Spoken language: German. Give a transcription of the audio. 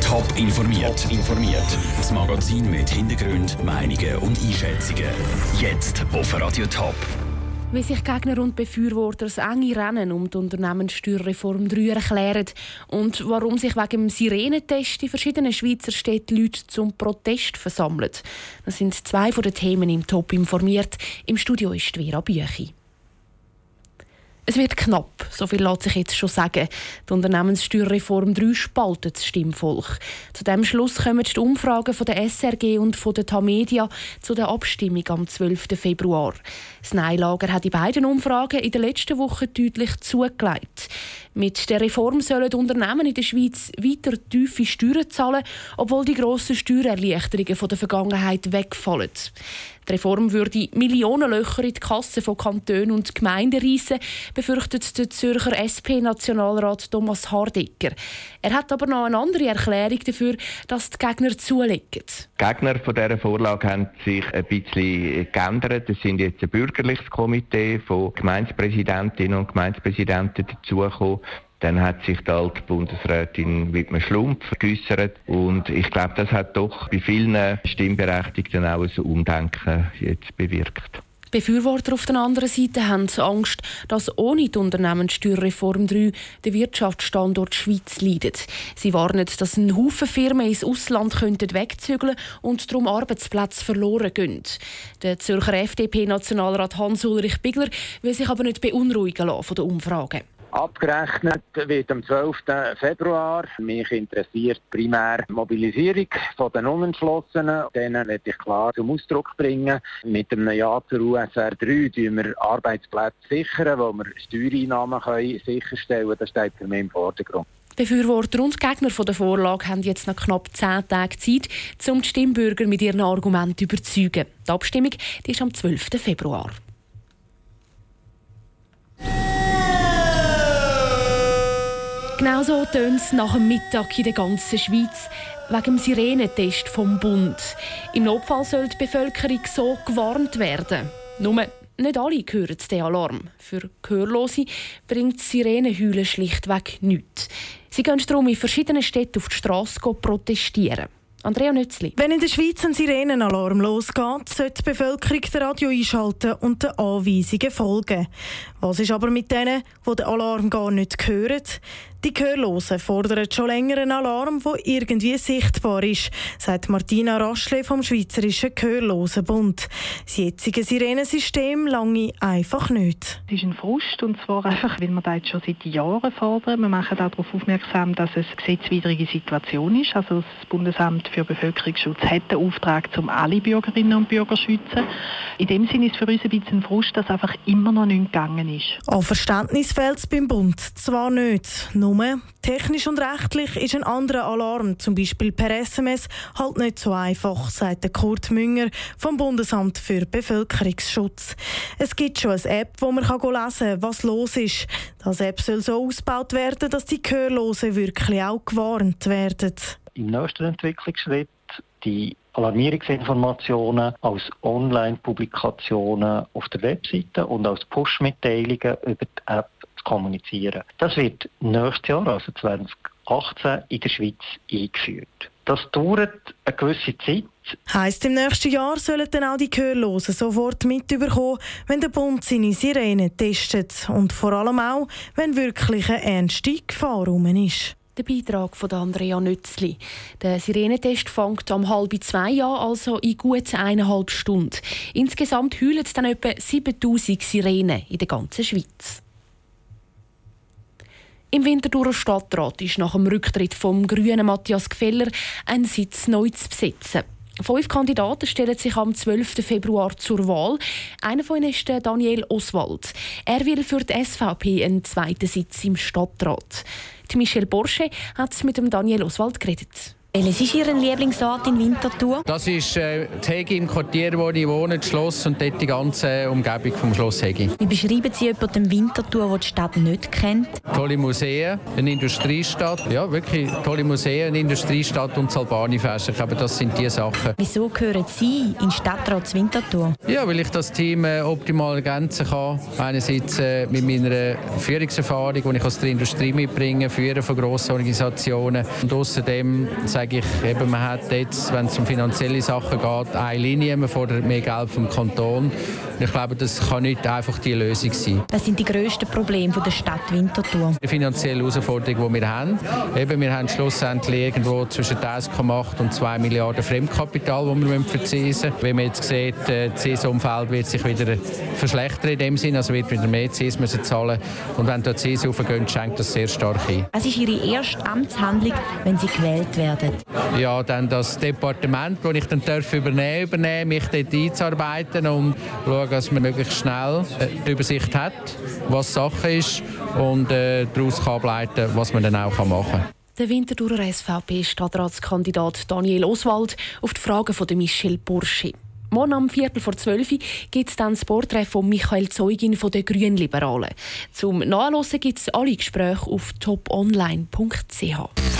Top informiert. Informiert. Das Magazin mit Hintergrund, Meinungen und Einschätzungen. Jetzt auf Radio Top. Wie sich Gegner und Befürworter das enge Rennen um die Unternehmenssteuerreform 3 erklären und warum sich wegen dem Sirenentest in verschiedenen Schweizer Städten Leute zum Protest versammeln. Das sind zwei von den Themen im Top informiert. Im Studio ist Vera Büchi. Es wird knapp, so viel lässt sich jetzt schon sagen. Die Unternehmenssteuerreform 3 spaltet das Stimmvolk. Zu dem Schluss kommen die Umfragen von der SRG und von der Tamedia zu der Abstimmung am 12. Februar. Das Neilager hat die beiden Umfragen in der letzten Woche deutlich zugelegt. Mit der Reform sollen Unternehmen in der Schweiz weiter tiefe Steuern zahlen, obwohl die grossen Steuererleichterungen von der Vergangenheit wegfallen. Die Reform würde Millionenlöcher in die Kassen von Kantonen und Gemeinden reissen, befürchtet der Zürcher SP-Nationalrat Thomas Hardecker. Er hat aber noch eine andere Erklärung dafür, dass die Gegner zulegen. Die Gegner von dieser Vorlage haben sich ein bisschen geändert. Es sind jetzt ein bürgerliches Komitee von Gemeindepräsidentinnen und Gemeindepräsidenten dazugekommen. Dann hat sich die alte Bundesrätin Wittmann Schlumpf geäussert. Und ich glaube, das hat doch bei vielen Stimmberechtigten auch ein Umdenken jetzt bewirkt. Befürworter auf der anderen Seite haben Angst, dass ohne die Unternehmenssteuerreform 3 der Wirtschaftsstandort Schweiz leidet. Sie warnen, dass ein Haufen Firmen ins Ausland könnten wegzügeln und darum Arbeitsplätze verloren gehen. Der Zürcher FDP-Nationalrat Hans-Ulrich Bigler will sich aber nicht beunruhigen lassen von den Umfragen. Abgerechnet wird am 12. Februar. Mich interessiert primär die Mobilisierung der Unentschlossenen. Denen werde ich klar zum Ausdruck bringen. Mit einem Ja zur USR 3 sichern wir Arbeitsplätze, sichern, wo wir Steuereinnahmen können sicherstellen können. Das steht für mich im Vordergrund. Befürworter und Gegner der Vorlage haben jetzt noch knapp zehn Tage Zeit, um die Stimmbürger mit ihren Argumenten zu überzeugen. Die Abstimmung die ist am 12. Februar. Genau so tönt es nach dem Mittag in der ganzen Schweiz wegen dem Sirenentest vom Bund. Im Notfall soll die Bevölkerung so gewarnt werden. Nur nicht alle hören den Alarm. Für Gehörlose bringt Sirenenheulen schlichtweg nichts. Sie gehen darum in verschiedenen Städten auf die Straße protestieren. Andrea Nützli. Wenn in der Schweiz ein Sirenenalarm losgeht, sollte die Bevölkerung das Radio einschalten und den Anweisungen folgen. Was ist aber mit denen, die den Alarm gar nicht hören? Die Gehörlosen fordern schon länger einen Alarm, der irgendwie sichtbar ist, sagt Martina Raschle vom Schweizerischen Gehörlosenbund. Das jetzige Sirenensystem lange einfach nicht. Es ist ein Frust, und zwar einfach, weil wir das jetzt schon seit Jahren fordern. Wir machen darauf aufmerksam, dass es eine gesetzwidrige Situation ist. Also das Bundesamt für Bevölkerungsschutz hat den Auftrag, um alle Bürgerinnen und Bürger zu schützen. In dem Sinne ist es für uns ein bisschen ein Frust, dass einfach immer noch nicht gegangen ist. An Verständnis fehlt es beim Bund zwar nicht, nur technisch und rechtlich ist ein anderer Alarm, zum Beispiel per SMS, halt nicht so einfach, sagt Kurt Münger vom Bundesamt für Bevölkerungsschutz. Es gibt schon eine App, wo man lesen kann, was los ist. Das App soll so ausgebaut werden, dass die Gehörlosen wirklich auch gewarnt werden. Im nächsten Entwicklungsschritt die Alarmierungsinformationen als Online-Publikationen auf der Webseite und als Push-Mitteilungen über die App zu kommunizieren. Das wird nächstes Jahr, also 2018, in der Schweiz eingeführt. Das dauert eine gewisse Zeit. Heisst, im nächsten Jahr sollen dann auch die Gehörlosen sofort mitbekommen, wenn der Bund seine Sirene testet. Und vor allem auch, wenn wirklich eine ernste Gefahr rum ist. Der Beitrag von Andrea Nützli. Der Sirenentest fängt um halb zwei an, also in gut eineinhalb Stunden. Insgesamt heulen dann etwa 7000 Sirenen in der ganzen Schweiz. Im Winterthurer Stadtrat ist nach dem Rücktritt vom grünen Matthias Gfeller ein Sitz neu zu besetzen. Fünf Kandidaten stellen sich am 12. Februar zur Wahl. Einer von ihnen ist Daniel Oswald. Er will für die SVP einen zweiten Sitz im Stadtrat. Die Michelle Borsche hat mit dem Daniel Oswald geredet. Welches ist Ihr Lieblingsort in Winterthur? Das ist äh, Hegi im Quartier, wo ich wohne, das Schloss und dort die ganze Umgebung vom Schloss Hegi. Wie beschreiben Sie jemanden Winterthur, der die Stadt nicht kennt? Tolle Museen, eine Industriestadt. Ja, wirklich tolle Museen, eine Industriestadt und das Albani-Fest. Ich glaube, das sind die Sachen. Wieso gehören Sie in Stadtrat Winterthur? Ja, weil ich das Team äh, optimal ergänzen kann. Einerseits äh, mit meiner Führungserfahrung, die ich aus der Industrie mitbringe, Führen von grossen Organisationen. Und außerdem sage ich, eben, man hat jetzt, wenn es um finanzielle Sachen geht, eine Linie, man fordert mehr Geld vom Kanton. Und ich glaube, das kann nicht einfach die Lösung sein. Was sind die grössten Probleme der Stadt Winterthur? Die finanzielle Herausforderung, die wir haben. Eben, wir haben schlussendlich irgendwo zwischen 1,8 und 2 Milliarden Fremdkapital, das wir verzinsen müssen. Wenn man jetzt sieht, äh, das Zinsumfeld wird sich wieder verschlechtern in dem Sinn, also wird wieder mehr Zins müssen zahlen und wenn da Zins aufgehen, schenkt das sehr stark ein. Was ist Ihre erste Amtshandlung, wenn Sie gewählt werden? Ja, dann das Departement, das ich dann darf übernehmen übernehmen, mich dort einzuarbeiten und schauen, dass man möglichst schnell äh, die Übersicht hat, was Sache ist und äh, daraus kann ableiten, was man dann auch machen kann. Der Winterthurer SVP-Stadtratskandidat Daniel Oswald auf die Fragen von Michel Burschi. Morgen am Viertel vor zwölf gibt es dann das Porträt von Michael Zeugin von den Grünliberalen. Zum Nachlesen gibt es alle Gespräche auf toponline.ch.